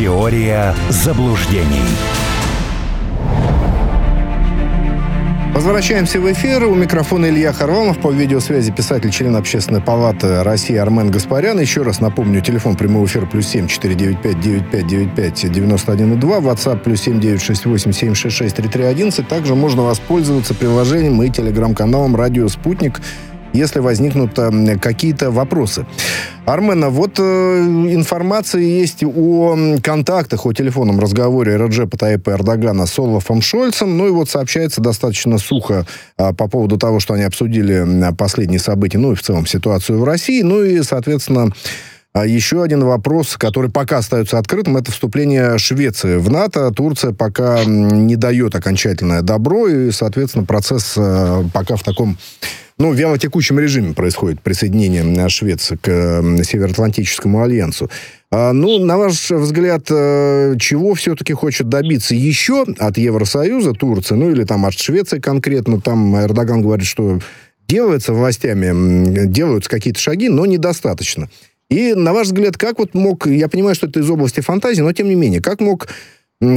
Теория заблуждений. Возвращаемся в эфир. У микрофона Илья Харламов. По видеосвязи писатель, член Общественной палаты России Армен Гаспарян. Еще раз напомню, телефон прямого эфира плюс семь четыре девять пять девять пять девять пять девяносто один и два. WhatsApp плюс семь девять шесть восемь семь шесть шесть три три одиннадцать. Также можно воспользоваться приложением и телеграм-каналом «Радио Спутник» если возникнут э, какие-то вопросы. Армена, вот э, информация есть о контактах, о телефонном разговоре Раджепа Таипа Эрдогана с Олафом Шольцем. Ну и вот сообщается достаточно сухо э, по поводу того, что они обсудили последние события, ну и в целом ситуацию в России. Ну и, соответственно, а еще один вопрос, который пока остается открытым, это вступление Швеции в НАТО. Турция пока не дает окончательное добро, и, соответственно, процесс э, пока в таком ну, в вялотекущем режиме происходит присоединение э, Швеции к Североатлантическому альянсу. А, ну, на ваш взгляд, э, чего все-таки хочет добиться еще от Евросоюза Турция, ну или там от Швеции конкретно? Там Эрдоган говорит, что делается властями, делаются какие-то шаги, но недостаточно. И, на ваш взгляд, как вот мог, я понимаю, что это из области фантазии, но тем не менее, как мог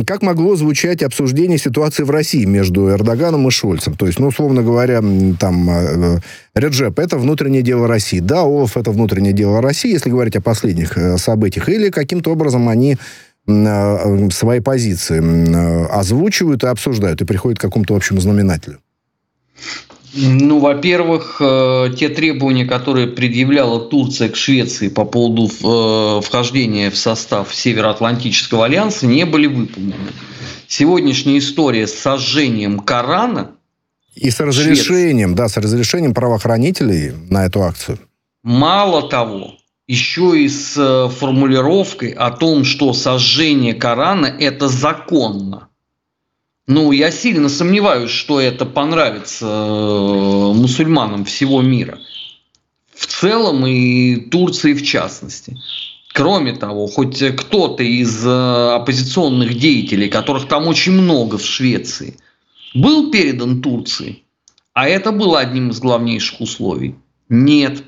как могло звучать обсуждение ситуации в России между Эрдоганом и Шольцем? То есть, ну, условно говоря, там, э, Реджеп – это внутреннее дело России. Да, Олаф – это внутреннее дело России, если говорить о последних э, событиях. Или каким-то образом они э, свои позиции озвучивают и обсуждают, и приходят к какому-то общему знаменателю? Ну, во-первых, э, те требования, которые предъявляла Турция к Швеции по поводу э, вхождения в состав Североатлантического альянса, не были выполнены. Сегодняшняя история с сожжением Корана и с разрешением, Швеции, да, с разрешением правоохранителей на эту акцию. Мало того, еще и с э, формулировкой о том, что сожжение Корана – это законно. Ну, я сильно сомневаюсь, что это понравится э, мусульманам всего мира. В целом и Турции в частности. Кроме того, хоть кто-то из э, оппозиционных деятелей, которых там очень много в Швеции, был передан Турции, а это было одним из главнейших условий. Нет.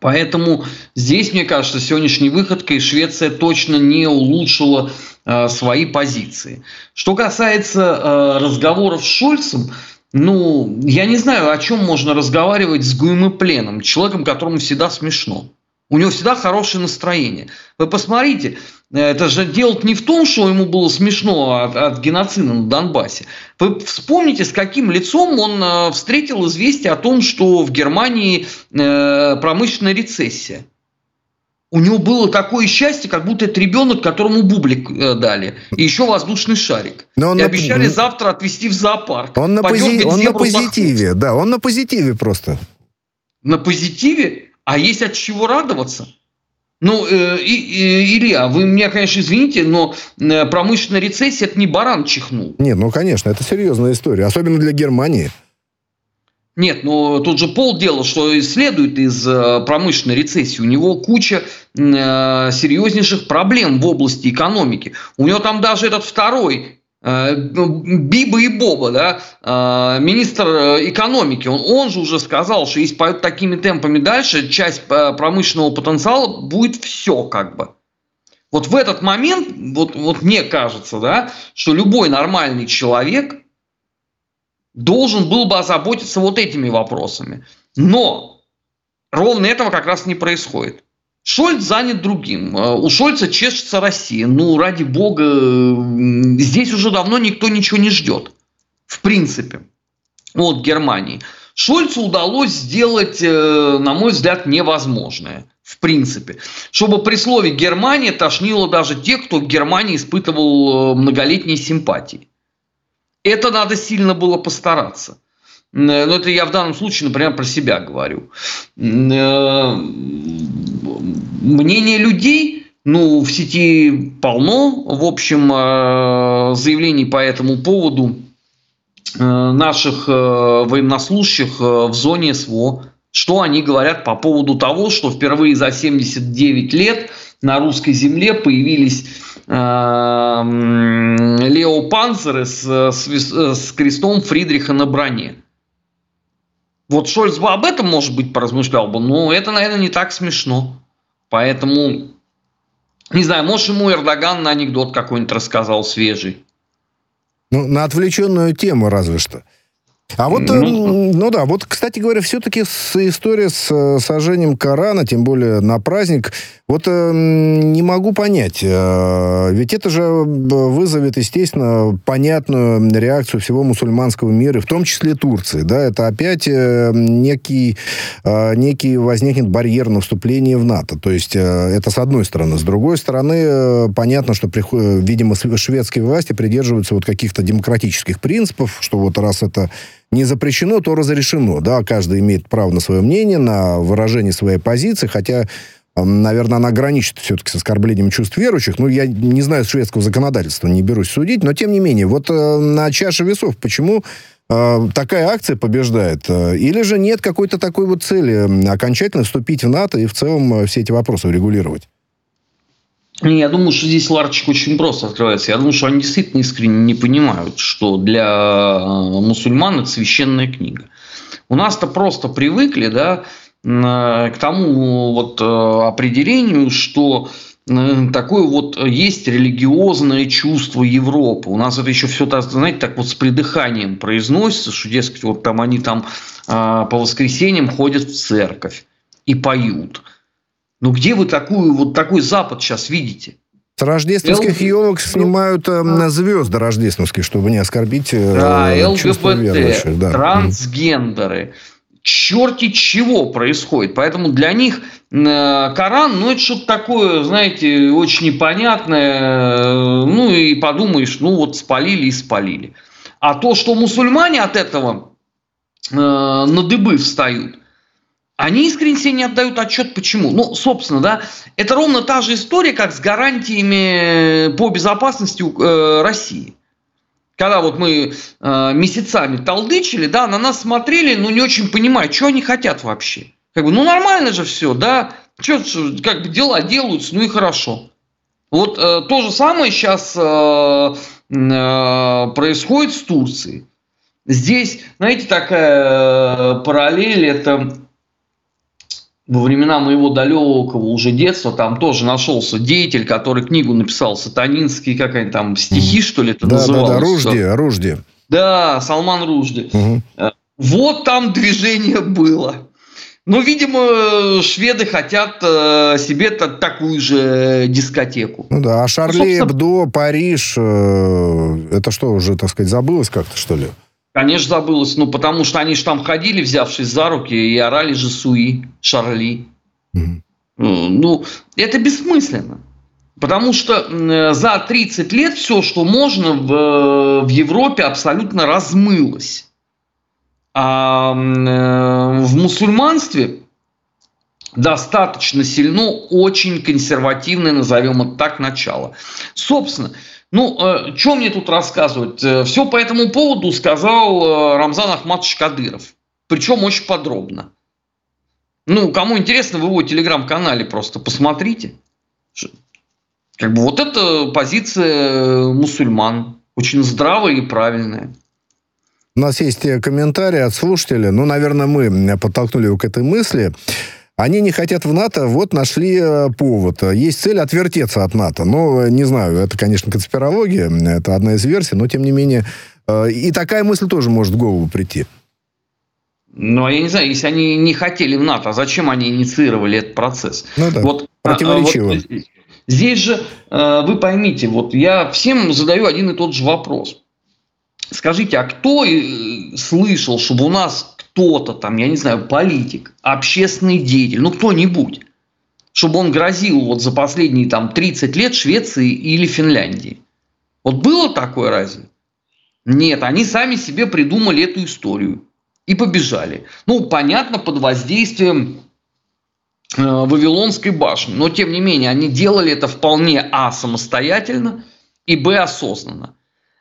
Поэтому здесь, мне кажется, сегодняшней выходкой Швеция точно не улучшила Э, свои позиции. Что касается э, разговоров с Шольцем, ну, я не знаю, о чем можно разговаривать с Гуймы человеком, которому всегда смешно. У него всегда хорошее настроение. Вы посмотрите, это же дело не в том, что ему было смешно от, от геноцида на Донбассе. Вы вспомните, с каким лицом он э, встретил известие о том, что в Германии промышленная рецессия. У него было такое счастье, как будто это ребенок, которому бублик э, дали. И еще воздушный шарик. Но он и на... обещали завтра отвезти в зоопарк. Он на, пози... он на позитиве, да, он на позитиве просто. На позитиве? А есть от чего радоваться? Ну, э, и, и, Илья, вы меня, конечно, извините, но э, промышленная рецессия – это не баран чихнул. Нет, ну, конечно, это серьезная история, особенно для Германии. Нет, но тут же полдела, что следует из э, промышленной рецессии. У него куча э, серьезнейших проблем в области экономики. У него там даже этот второй Биба и Боба, да, министр экономики, он, он же уже сказал, что если пойдет такими темпами дальше, часть промышленного потенциала будет все как бы. Вот в этот момент, вот, вот мне кажется, да, что любой нормальный человек – должен был бы озаботиться вот этими вопросами. Но ровно этого как раз не происходит. Шольц занят другим. Э, у Шольца чешется Россия. Ну, ради бога, здесь уже давно никто ничего не ждет. В принципе. От Германии. Шольцу удалось сделать, э, на мой взгляд, невозможное. В принципе. Чтобы при слове Германия тошнило даже тех, кто в Германии испытывал э, многолетние симпатии. Это надо сильно было постараться. Но это я в данном случае, например, про себя говорю. Э, мнение людей, ну, в сети полно, в общем, э, заявлений по этому поводу э, наших военнослужащих в зоне СВО. Что они говорят по поводу того, что впервые за 79 лет на русской земле появились Лео Панцеры с, с, с крестом Фридриха на броне. Вот Шольц бы об этом, может быть, поразмышлял бы, но это, наверное, не так смешно. Поэтому Не знаю, может, ему Эрдоган на анекдот какой-нибудь рассказал свежий. Ну, на отвлеченную тему разве что. А вот, ну, ну да, вот, кстати говоря, все-таки с, история с э, сожжением Корана, тем более на праздник, вот э, не могу понять. Э, ведь это же вызовет, естественно, понятную реакцию всего мусульманского мира, в том числе Турции. Да, это опять э, некий, э, некий возникнет барьер на вступление в НАТО. То есть э, это с одной стороны. С другой стороны, э, понятно, что, приход, видимо, шведские власти придерживаются вот каких-то демократических принципов, что вот раз это не запрещено, то разрешено. Да, каждый имеет право на свое мнение, на выражение своей позиции, хотя наверное, она граничит все-таки с оскорблением чувств верующих. Ну, я не знаю шведского законодательства, не берусь судить, но тем не менее, вот э, на чаше весов, почему э, такая акция побеждает? Э, или же нет какой-то такой вот цели окончательно вступить в НАТО и в целом э, все эти вопросы урегулировать? Я думаю, что здесь ларчик очень просто открывается. Я думаю, что они действительно искренне не понимают, что для э, мусульман это священная книга. У нас-то просто привыкли, да, к тому вот э, определению, что такое вот есть религиозное чувство Европы. У нас это еще все, знаете, так вот с придыханием произносится, что, дескать, вот там они там по воскресеньям ходят в церковь и поют. Ну где вы такую, вот такой Запад сейчас видите? С рождественских Л... елок снимают э, звезды рождественские, чтобы не оскорбить э, да, ЛГБТ, да. трансгендеры, черти чего происходит. Поэтому для них э, Коран, ну, это что-то такое, знаете, очень непонятное. Э, ну, и подумаешь, ну, вот спалили и спалили. А то, что мусульмане от этого э, на дыбы встают, они искренне себе не отдают отчет, почему. Ну, собственно, да, это ровно та же история, как с гарантиями по безопасности э, России. Когда вот мы э, месяцами толдычили, да, на нас смотрели, но не очень понимая, что они хотят вообще. Как бы, ну нормально же все, да, что, как бы дела делаются, ну и хорошо. Вот э, то же самое сейчас э, э, происходит с Турцией. Здесь, знаете, такая э, параллель, это во времена моего далекого уже детства там тоже нашелся деятель, который книгу написал, сатанинский, как они там, стихи, что ли, это да, называлось? Да, да, Ружди, Ружди. Да, Салман Ружди. Угу. Вот там движение было. Ну, видимо, шведы хотят э, себе такую же дискотеку. Ну да, а Шарли ну, Эбдо, Париж, э, это что уже, так сказать, забылось как-то, что ли? Конечно, забылось. Ну, потому что они же там ходили, взявшись за руки, и орали же Суи, Шарли. Угу. Ну, это бессмысленно. Потому что за 30 лет все, что можно в, в Европе, абсолютно размылось. А э, в мусульманстве достаточно сильно очень консервативное, назовем это так, начало. Собственно, ну, э, что мне тут рассказывать? Э, Все по этому поводу сказал э, Рамзан Ахматович Кадыров. Причем очень подробно. Ну, кому интересно, в его телеграм-канале просто посмотрите. Как бы вот это позиция мусульман. Очень здравая и правильная. У нас есть комментарии от слушателя. Ну, наверное, мы подтолкнули его к этой мысли. Они не хотят в НАТО, вот нашли э, повод. Есть цель отвертеться от НАТО. Но, не знаю, это, конечно, конспирология, это одна из версий, но, тем не менее, э, и такая мысль тоже может в голову прийти. Ну, а я не знаю, если они не хотели в НАТО, а зачем они инициировали этот процесс? Ну да, вот, а, противоречиво. Вот, здесь же, э, вы поймите, вот я всем задаю один и тот же вопрос. Скажите, а кто слышал, чтобы у нас кто-то там, я не знаю, политик, общественный деятель, ну кто-нибудь, чтобы он грозил вот за последние там 30 лет Швеции или Финляндии. Вот было такое разве? Нет, они сами себе придумали эту историю и побежали. Ну, понятно, под воздействием э, Вавилонской башни. Но, тем не менее, они делали это вполне а. самостоятельно и б. осознанно.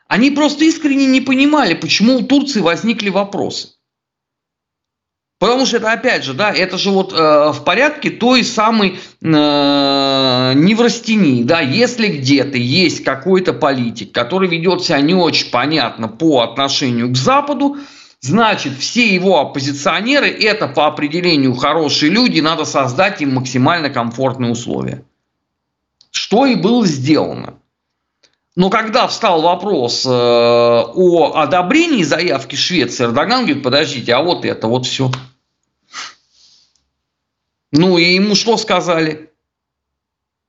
Они просто искренне не понимали, почему у Турции возникли вопросы. Потому что это, опять же, да, это же вот э, в порядке той самой э, неврастении, да, если где-то есть какой-то политик, который ведет себя не очень понятно по отношению к Западу, значит, все его оппозиционеры – это по определению хорошие люди, надо создать им максимально комфортные условия. что и было сделано. Но когда встал вопрос э, о одобрении заявки Швеции, Эрдоган говорит, подождите, а вот это, вот все. Ну и ему что сказали?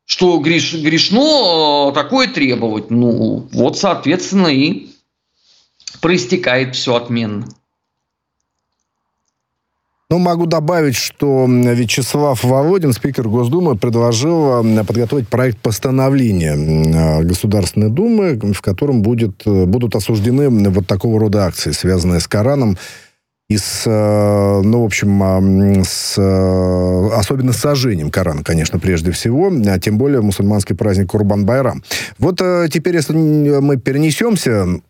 Что греш, грешно э, такое требовать. Ну вот, соответственно, и проистекает все отменно. Ну, могу добавить, что Вячеслав Володин, спикер Госдумы, предложил подготовить проект постановления э, Государственной Думы, в котором будет, э, будут осуждены вот такого рода акции, связанные с Кораном и с, э, ну, в общем, с, особенно с сожжением Корана, конечно, прежде всего, а тем более мусульманский праздник Курбан-Байрам. Вот теперь, если мы перенесемся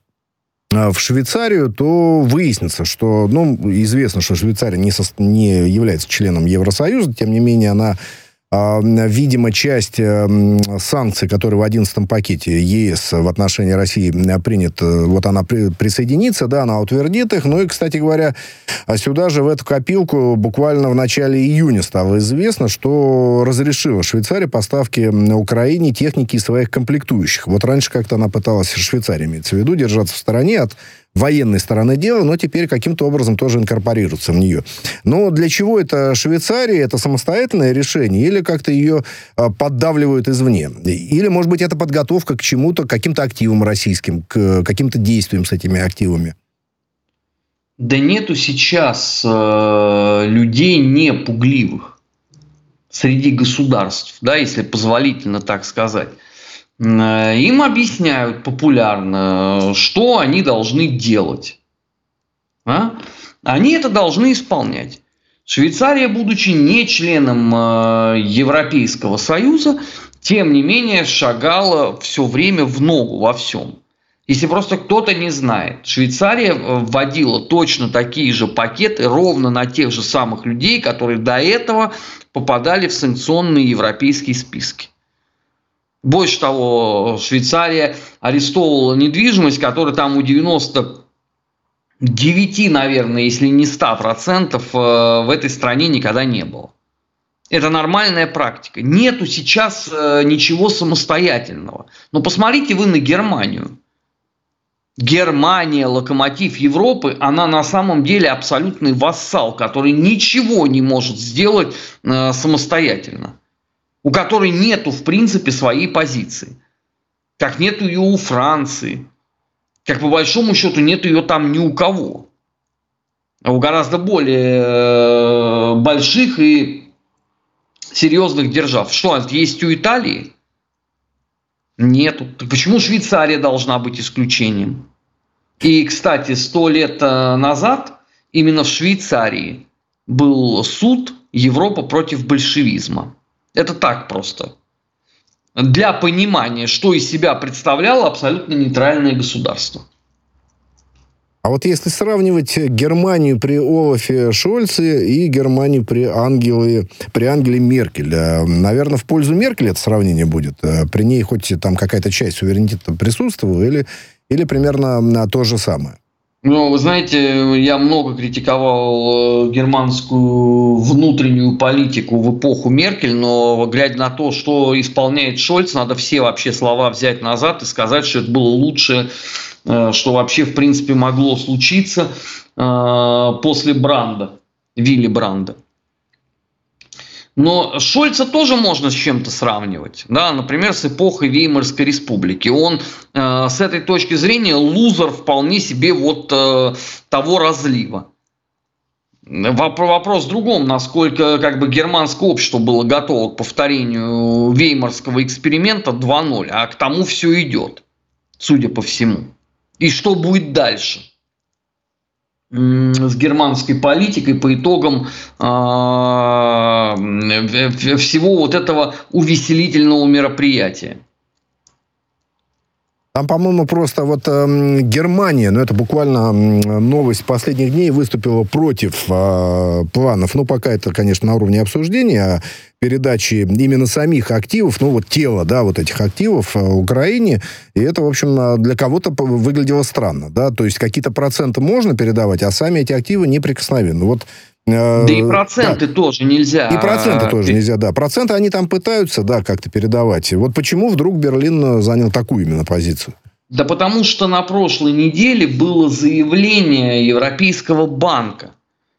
в Швейцарию, то выяснится, что, ну, известно, что Швейцария не, со, не является членом Евросоюза, тем не менее она а, видимо, часть э, санкций, которые в 11 пакете ЕС в отношении России принят, э, вот она присоединится, да, она утвердит их. Ну и, кстати говоря, а сюда же в эту копилку буквально в начале июня стало известно, что разрешила Швейцария поставки на Украине техники своих комплектующих. Вот раньше как-то она пыталась, Швейцария имеется в виду, держаться в стороне от военной стороны дела, но теперь каким-то образом тоже инкорпорируется в нее. Но для чего это Швейцария? Это самостоятельное решение или как-то ее а, поддавливают извне? Или, может быть, это подготовка к чему-то, к каким-то активам российским, к каким-то действиям с этими активами? Да нету сейчас э, людей не пугливых среди государств, да, если позволительно так сказать. Э, им объясняют популярно, что они должны делать. А? Они это должны исполнять. Швейцария, будучи не членом э, Европейского Союза, тем не менее шагала все время в ногу во всем. Если просто кто-то не знает, Швейцария вводила точно такие же пакеты ровно на тех же самых людей, которые до этого попадали в санкционные европейские списки. Больше того, Швейцария арестовывала недвижимость, которая там у 99, наверное, если не 100% э, в этой стране никогда не было. Это нормальная практика. Нету сейчас э, ничего самостоятельного. Но посмотрите вы на Германию. Германия, локомотив Европы, она на самом деле абсолютный вассал, который ничего не может сделать э, самостоятельно у которой нету, в принципе, своей позиции. Как нету ее у Франции. Как по большому счету нету ее там ни у кого. А у гораздо более э, больших и серьезных держав. Что, есть у Италии? Нету. Так почему Швейцария должна быть исключением? И, кстати, сто лет э, назад именно в Швейцарии был суд Европа против большевизма. Это так просто. Для понимания, что из себя представляло абсолютно нейтральное государство. А вот если сравнивать Германию при Олафе Шольце и Германию при Ангеле, при Ангеле Меркель, э, наверное, в пользу Меркель это сравнение будет. Э, при ней хоть там какая-то часть суверенитета присутствовала, или, или примерно то же самое? Ну, вы знаете, я много критиковал э, германскую внутреннюю политику в эпоху Меркель, но глядя на то, что исполняет Шольц, надо все вообще слова взять назад и сказать, что это было лучшее, э, что вообще в принципе могло случиться э, после Бранда, Вилли Бранда. Но Шольца тоже можно с чем-то сравнивать. Да? Например, с эпохой Веймарской республики. Он э, с этой точки зрения лузер вполне себе вот э, того разлива. Вопрос в другом, насколько как бы германское общество было готово к повторению веймарского эксперимента 2.0, а к тому все идет, судя по всему. И что будет дальше? С германской политикой по итогам а, всего вот этого увеселительного мероприятия. Там, по-моему, просто вот э, Германия, ну это буквально новость последних дней, выступила против э, планов. Ну, пока это, конечно, на уровне обсуждения, передачи именно самих активов, ну вот тела, да, вот этих активов э, Украине. И это, в общем, а, для кого-то выглядело странно, да. То есть какие-то проценты можно передавать, а сами эти активы неприкосновенны. Вот Да и проценты да. тоже нельзя. И проценты тоже нельзя, да. Проценты они там пытаются, да, как-то передавать. Вот почему вдруг Берлин занял такую именно позицию? Да потому что на прошлой неделе было заявление Европейского банка,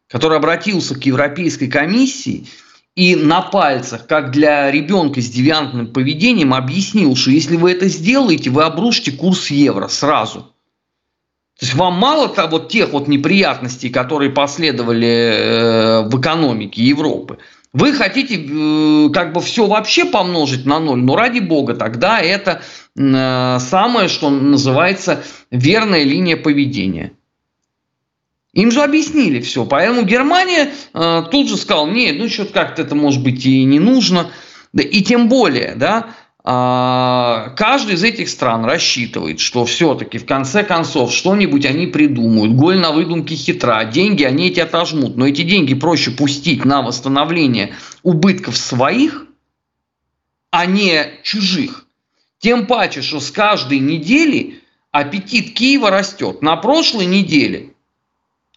который обратился к Европейской комиссии и на пальцах, как для ребенка с девиантным поведением, объяснил, что если вы это сделаете, вы обрушите курс евро сразу. То есть вам мало того, вот тех вот неприятностей, которые последовали э, в экономике Европы, вы хотите э, как бы все вообще помножить на ноль, но ради бога, тогда это э, самое, что называется верная линия поведения. Им же объяснили все, поэтому Германия э, тут же сказала, нет, ну что-то как-то это может быть и не нужно. Да, и тем более, да, каждый из этих стран рассчитывает, что все-таки в конце концов что-нибудь они придумают. Голь на выдумке хитра. Деньги они эти отожмут. Но эти деньги проще пустить на восстановление убытков своих, а не чужих. Тем паче, что с каждой недели аппетит Киева растет. На прошлой неделе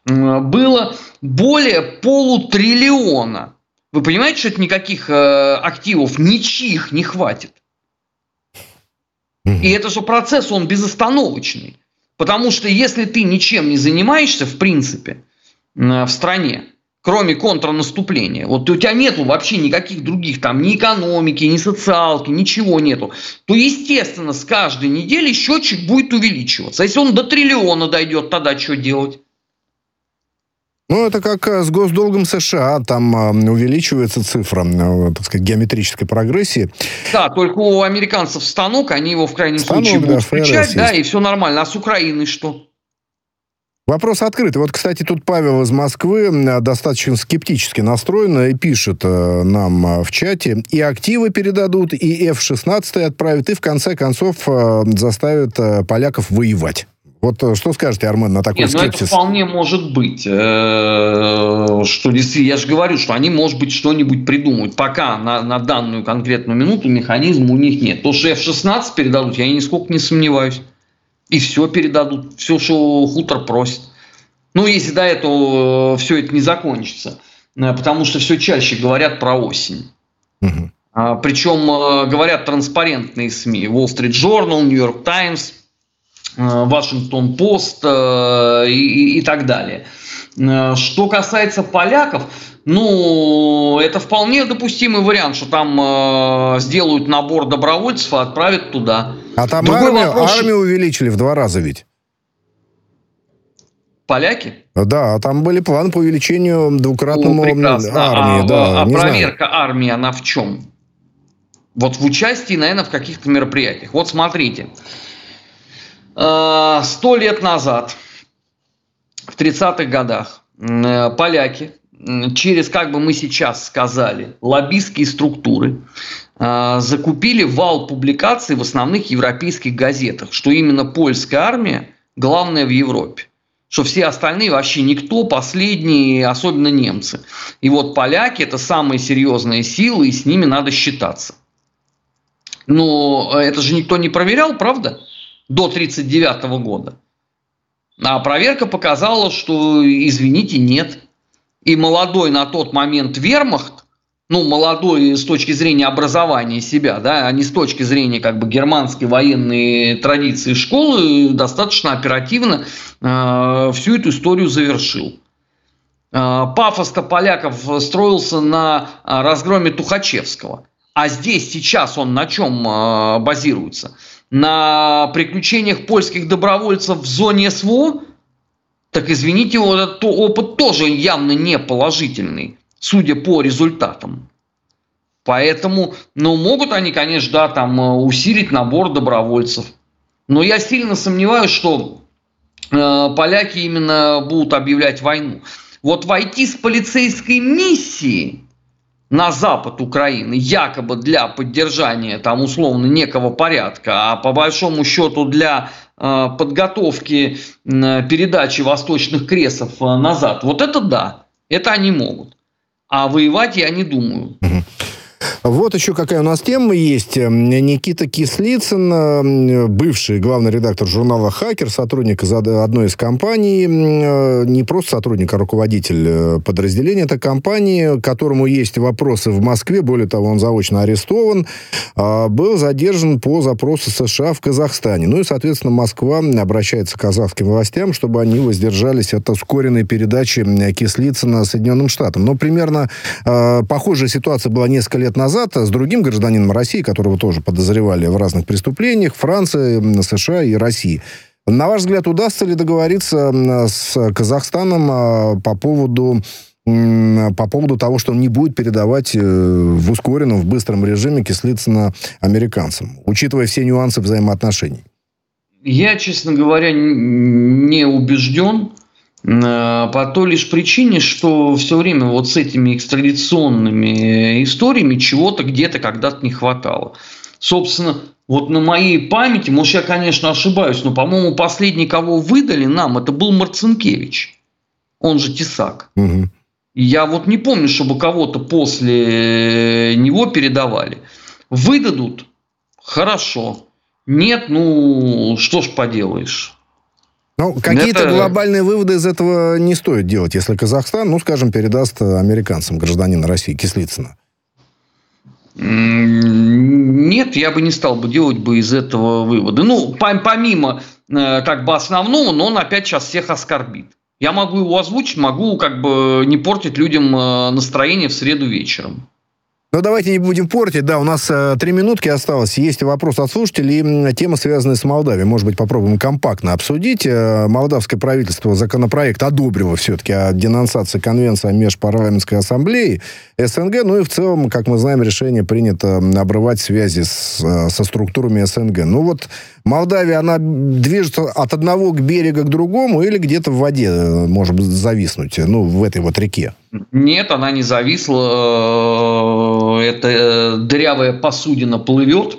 было более полутриллиона. Вы понимаете, что это никаких э, активов ничьих не хватит? И это же процесс, он безостановочный. Потому что если ты ничем не занимаешься, в принципе, в стране, кроме контрнаступления, вот у тебя нету вообще никаких других там ни экономики, ни социалки, ничего нету, то, естественно, с каждой недели счетчик будет увеличиваться. А если он до триллиона дойдет, тогда что делать? Ну, это как э, с госдолгом США, там э, увеличивается цифра, э, так сказать, геометрической прогрессии. Да, только у американцев станок, они его в крайнем станок, случае будут да, включать, да, и все нормально. А с Украиной что? Вопрос открытый. Вот, кстати, тут Павел из Москвы достаточно скептически настроен и пишет нам в чате. И активы передадут, и F-16 отправят, и в конце концов заставят поляков воевать. Вот э, что скажете, Армен, на такой Нет, скепсис? Ну, это вполне может быть. Э, что действительно, я же говорю, что они, может быть, что-нибудь придумают. Пока на, на данную конкретную минуту механизма у них нет. То, что F-16 передадут, я нисколько не сомневаюсь. И все передадут. Все, что хутор просит. Ну, если до этого э, все это не закончится. Потому что все чаще говорят про осень. Угу. Причем говорят транспарентные СМИ. Wall Street Journal, New York Times – Вашингтон Пост э, и, и так далее. Э, что касается поляков, ну, это вполне допустимый вариант, что там э, сделают набор добровольцев и отправят туда. А там армию, вопрос, армию увеличили в два раза ведь. Поляки? Да, а там были планы по увеличению двукратному О, армии. А, да, а проверка знаю. армии, она в чем? Вот в участии, наверное, в каких-то мероприятиях. Вот смотрите. Э, сто лет назад, в 30-х годах, э, поляки через, как бы мы сейчас сказали, лоббистские структуры э, закупили вал публикаций в основных европейских газетах, что именно польская армия главная в Европе что все остальные вообще никто, последние, особенно немцы. И вот поляки – это самые серьезные силы, и с ними надо считаться. Но это же никто не проверял, правда? До 1939 года. А проверка показала, что, извините, нет. И молодой на тот момент вермахт, ну, молодой с точки зрения образования себя, да, а не с точки зрения как бы германской военной традиции школы, достаточно оперативно э, всю эту историю завершил. Э, пафос-то поляков строился на разгроме Тухачевского. А здесь сейчас он на чем э, базируется? На приключениях польских добровольцев в зоне СВО, так извините, вот этот опыт тоже явно не положительный, судя по результатам. Поэтому, ну, могут они, конечно, да, там э, усилить набор добровольцев. Но я сильно сомневаюсь, что э, поляки именно будут объявлять войну. Вот войти с полицейской миссией на запад Украины, якобы для поддержания там условно некого порядка, а по большому счету для э, подготовки э, передачи восточных кресов э, назад. Вот это да, это они могут. А воевать я не думаю. Вот еще какая у нас тема есть. Никита Кислицын, бывший главный редактор журнала «Хакер», сотрудник одной из компаний, не просто сотрудник, а руководитель э, подразделения этой компании, которому есть вопросы в Москве, более того, он заочно арестован, а, был задержан по запросу США в Казахстане. Ну и, соответственно, Москва обращается к казахским властям, чтобы они воздержались от ускоренной передачи Кислицына Соединенным Штатам. Но примерно э, похожая ситуация была несколько лет назад назад с другим гражданином России, которого тоже подозревали в разных преступлениях, Франции, США и России. На ваш взгляд, удастся ли договориться с Казахстаном а, по поводу по поводу того, что он не будет передавать э, в ускоренном, в быстром режиме Кислицына американцам, учитывая все нюансы взаимоотношений? Я, честно говоря, не убежден. Э, по той лишь причине, что все время вот с этими экстрадиционными историями чего-то где-то когда-то не хватало. Собственно, вот на моей памяти, может, я, конечно, ошибаюсь, но, по-моему, последний, кого выдали нам, это был Марцинкевич. Он же Тесак. Угу. Я вот не помню, чтобы кого-то после него передавали. Выдадут – хорошо. Нет, ну, что ж поделаешь. Ну, какие-то это... глобальные выводы из этого не стоит делать, если Казахстан, ну, скажем, передаст американцам гражданина России Кислицына. Нет, я бы не стал бы делать бы из этого выводы. Ну, помимо э, как бы основного, но он опять сейчас всех оскорбит. Я могу его озвучить, могу как бы не портить людям э, настроение в среду вечером. Но давайте не будем портить. Да, у нас э, три минутки осталось. Есть вопрос от слушателей. Тема, связанная с Молдавией. Может быть, попробуем компактно обсудить. Э, молдавское правительство законопроект одобрило все-таки о денонсации конвенции о межпарламентской ассамблее СНГ. Ну и в целом, как мы знаем, решение принято обрывать связи с, э, со структурами СНГ. Ну вот Молдавия, она движется от одного к берега к другому или где-то в воде э, может зависнуть, ну, в этой вот реке? Нет, она не зависла. Э, эта э, дырявая посудина плывет.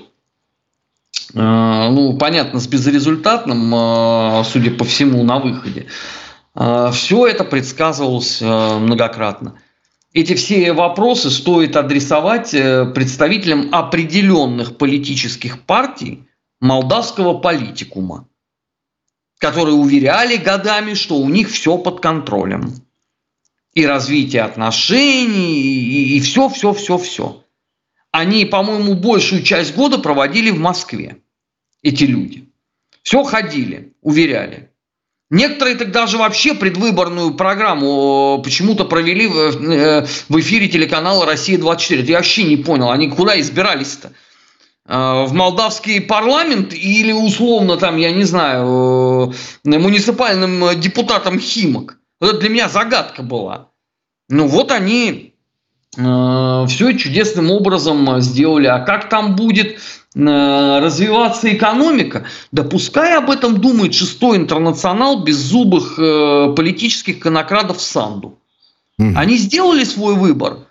Ну, понятно, с безрезультатным, судя по всему, на выходе. Все это предсказывалось многократно. Эти все вопросы стоит адресовать представителям определенных политических партий, молдавского политикума, которые уверяли годами, что у них все под контролем. И развитие отношений, и, и все, все, все, все. Они, по-моему, большую часть года проводили в Москве, эти люди. Все ходили, уверяли. Некоторые тогда же вообще предвыборную программу почему-то провели в э, эфире телеканала «Россия-24». Я вообще не понял, они куда избирались-то? Э, в молдавский парламент или условно там, я не знаю, э, муниципальным депутатом Химок. Это для меня загадка была. Ну вот они э, все чудесным образом сделали. А как там будет развиваться экономика? Да пускай об этом думает шестой интернационал беззубых политических конокрадов Санду. Угу. Они сделали свой выбор.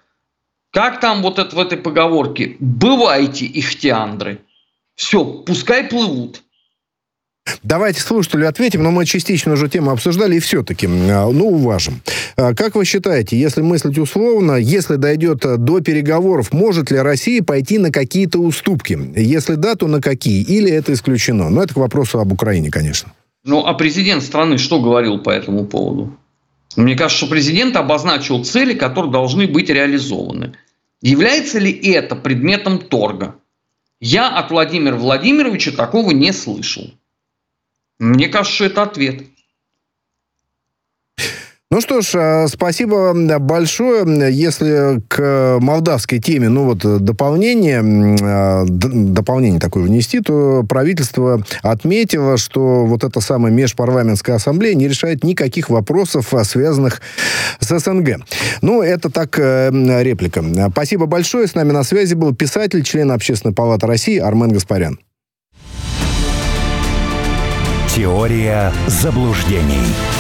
Как там вот это в этой поговорке? Бывайте ихтиандры. Все, пускай плывут. Давайте слушателю ответим, но мы частично уже тему обсуждали, и все-таки, а, ну, уважим. А, как вы считаете, если мыслить условно, если дойдет до переговоров, может ли Россия пойти на какие-то уступки? Если да, то на какие? Или это исключено? Но это к вопросу об Украине, конечно. Ну, а президент страны что говорил по этому поводу? Мне кажется, что президент обозначил цели, которые должны быть реализованы. Является ли это предметом торга? Я от Владимира Владимировича такого не слышал. Мне кажется, это ответ. Ну что ж, а, спасибо большое. Если к молдавской теме, ну вот дополнение, а, дополнение такое внести, то правительство отметило, что вот эта самая межпарламентская ассамблея не решает никаких вопросов, а, связанных с СНГ. Ну, это так э, реплика. Спасибо большое. С нами на связи был писатель, член Общественной палаты России Армен Гаспарян. Теория заблуждений.